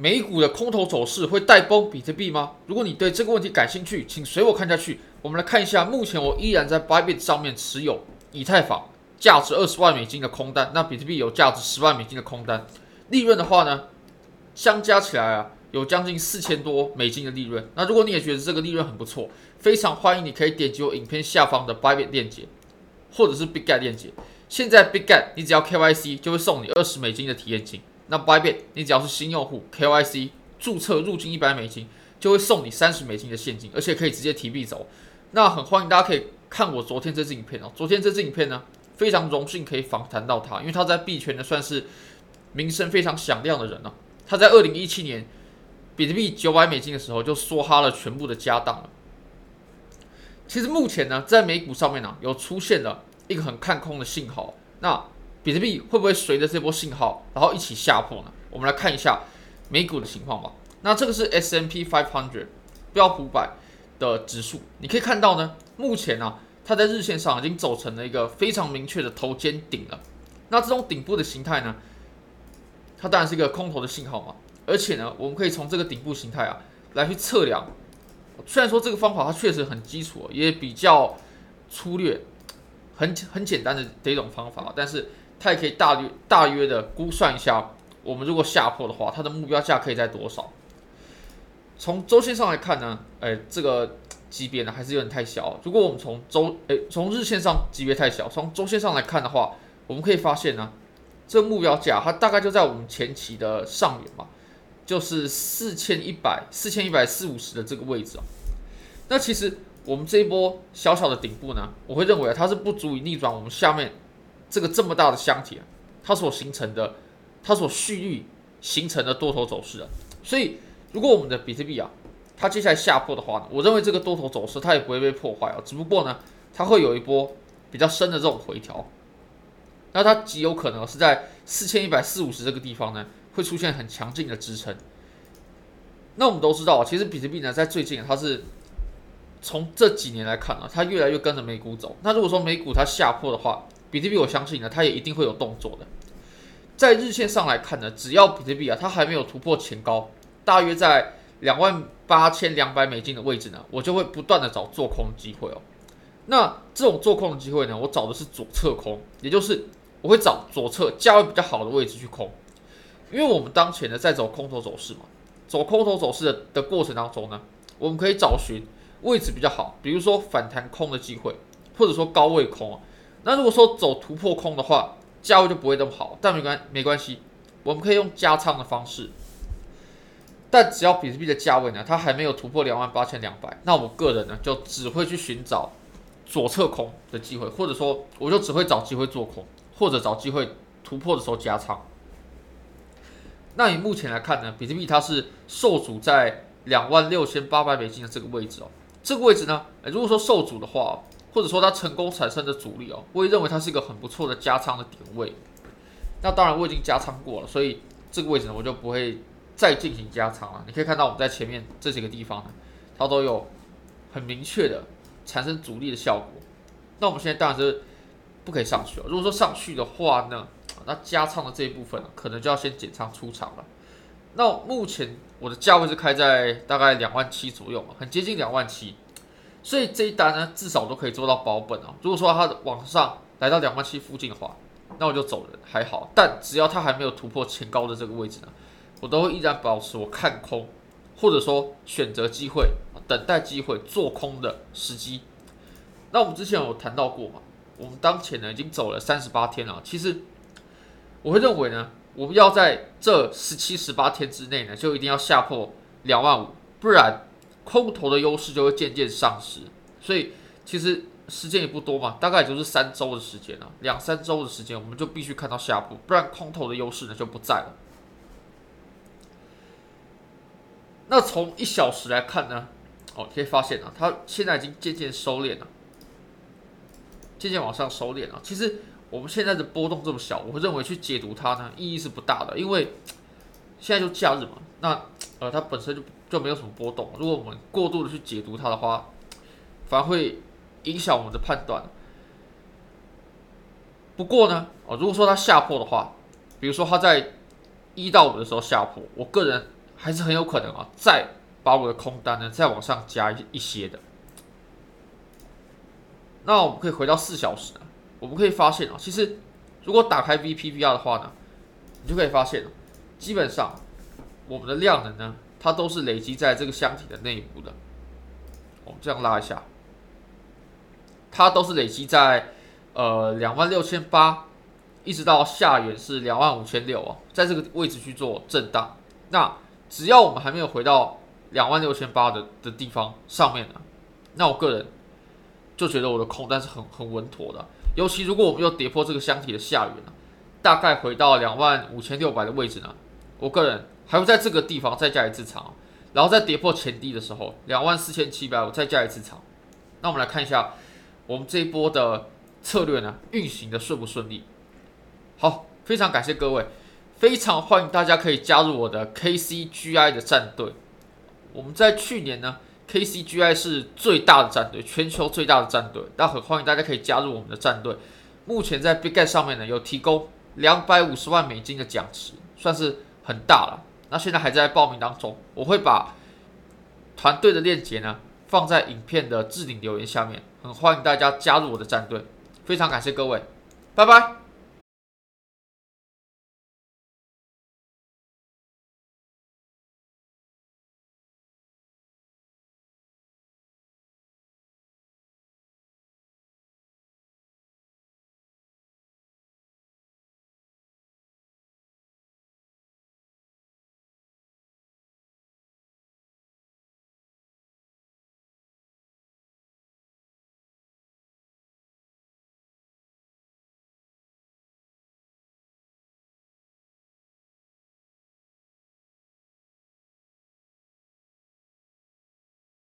美股的空头走势会带崩比特币吗？如果你对这个问题感兴趣，请随我看下去。我们来看一下，目前我依然在 Bybit 上面持有以太坊，价值二十万美金的空单。那比特币有价值十万美金的空单，利润的话呢，相加起来啊，有将近四千多美金的利润。那如果你也觉得这个利润很不错，非常欢迎你可以点击我影片下方的 Bybit 链接，或者是 BigGet 链接。现在 BigGet 你只要 KYC 就会送你二十美金的体验金。那 Bybit，你只要是新用户，KYC 注册入金一百美金，就会送你三十美金的现金，而且可以直接提币走。那很欢迎大家可以看我昨天这支影片哦。昨天这支影片呢，非常荣幸可以访谈到他，因为他在币圈呢算是名声非常响亮的人呢。他在二零一七年比特币九百美金的时候就梭哈了全部的家当了。其实目前呢，在美股上面呢，有出现了一个很看空的信号。那比特币会不会随着这波信号，然后一起下破呢？我们来看一下美股的情况吧。那这个是 S&P 500标普百的指数，你可以看到呢，目前呢、它在日线上已经走成了一个非常明确的头肩顶了。那这种顶部的形态呢，它当然是一个空头的信号嘛。而且呢，我们可以从这个顶部形态啊来去测量。虽然说这个方法它确实很基础，也比较粗略，很很简单的这种方法，但是。它也可以大约大约的估算一下，我们如果下破的话，它的目标价可以在多少？从周线上来看呢，哎，这个级别呢还是有点太小。如果我们从周哎从日线上级别太小，从周线上来看的话，我们可以发现呢，这个目标价它大概就在我们前期的上缘嘛，就是四千一百四千一百四五十的这个位置啊。那其实我们这一波小小的顶部呢，我会认为它是不足以逆转我们下面。这个这么大的箱体啊，它所形成的，它所蓄力形成的多头走势啊，所以如果我们的比特币啊，它接下来下破的话呢，我认为这个多头走势它也不会被破坏啊，只不过呢，它会有一波比较深的这种回调，那它极有可能是在四千一百四五十这个地方呢，会出现很强劲的支撑。那我们都知道，其实比特币呢，在最近它是从这几年来看啊，它越来越跟着美股走。那如果说美股它下破的话，比特币，我相信呢，它也一定会有动作的。在日线上来看呢，只要比特币啊，它还没有突破前高，大约在两万八千两百美金的位置呢，我就会不断的找做空机会哦。那这种做空的机会呢，我找的是左侧空，也就是我会找左侧价位比较好的位置去空。因为我们当前呢在走空头走势嘛，走空头走势的的过程当中呢，我们可以找寻位置比较好，比如说反弹空的机会，或者说高位空啊。那如果说走突破空的话，价位就不会那么好，但没关没关系，我们可以用加仓的方式。但只要比特币的价位呢，它还没有突破两万八千两百，那我个人呢就只会去寻找左侧空的机会，或者说我就只会找机会做空，或者找机会突破的时候加仓。那以目前来看呢，比特币它是受阻在两万六千八百美金的这个位置哦，这个位置呢，如果说受阻的话。或者说它成功产生的阻力哦，我也认为它是一个很不错的加仓的点位。那当然我已经加仓过了，所以这个位置呢我就不会再进行加仓了。你可以看到我们在前面这几个地方呢，它都有很明确的产生阻力的效果。那我们现在当然是不可以上去了。如果说上去的话呢，那加仓的这一部分可能就要先减仓出场了。那目前我的价位是开在大概两万七左右嘛，很接近两万七。所以这一单呢，至少都可以做到保本啊。如果说它往上来到两万七附近的话，那我就走人还好。但只要它还没有突破前高的这个位置呢，我都会依然保持我看空，或者说选择机会、等待机会做空的时机。那我们之前有谈到过嘛？我们当前呢已经走了三十八天了。其实我会认为呢，我们要在这十七、十八天之内呢，就一定要下破两万五，不然。空头的优势就会渐渐丧失，所以其实时间也不多嘛，大概也就是三周的时间了，两三周的时间，我们就必须看到下破，不然空头的优势呢就不在了。那从一小时来看呢，哦，可以发现啊，它现在已经渐渐收敛了，渐渐往上收敛了。其实我们现在的波动这么小，我认为去解读它呢意义是不大的，因为现在就假日嘛，那呃它本身就。就没有什么波动。如果我们过度的去解读它的话，反而会影响我们的判断。不过呢，哦，如果说它下破的话，比如说它在一到五的时候下破，我个人还是很有可能啊，再把我的空单呢再往上加一些的。那我们可以回到四小时，我们可以发现啊，其实如果打开 VPVR 的话呢，你就可以发现，基本上我们的量能呢，它都是累积在这个箱体的内部的。我们这样拉一下，它都是累积在呃两万六千八，一直到下缘是两万五千六哦，在这个位置去做震荡。那只要我们还没有回到两万六千八的的地方上面呢，那我个人。就觉得我的空单是很很稳妥的，尤其如果我们又跌破这个箱体的下缘呢，大概回到两万五千六百的位置呢，我个人还会在这个地方再加一次长，然后再跌破前低的时候，两万四千七百我再加一次长。那我们来看一下我们这一波的策略呢，运行的顺不顺利？好，非常感谢各位，非常欢迎大家可以加入我的 KCGI 的战队。我们在去年呢。KCGI 是最大的战队，全球最大的战队，那很欢迎大家可以加入我们的战队。目前在 Bitget 上面呢，有提供两百五十万美金的奖池，算是很大了。那现在还在报名当中，我会把团队的链接呢放在影片的置顶留言下面，很欢迎大家加入我的战队。非常感谢各位，拜拜。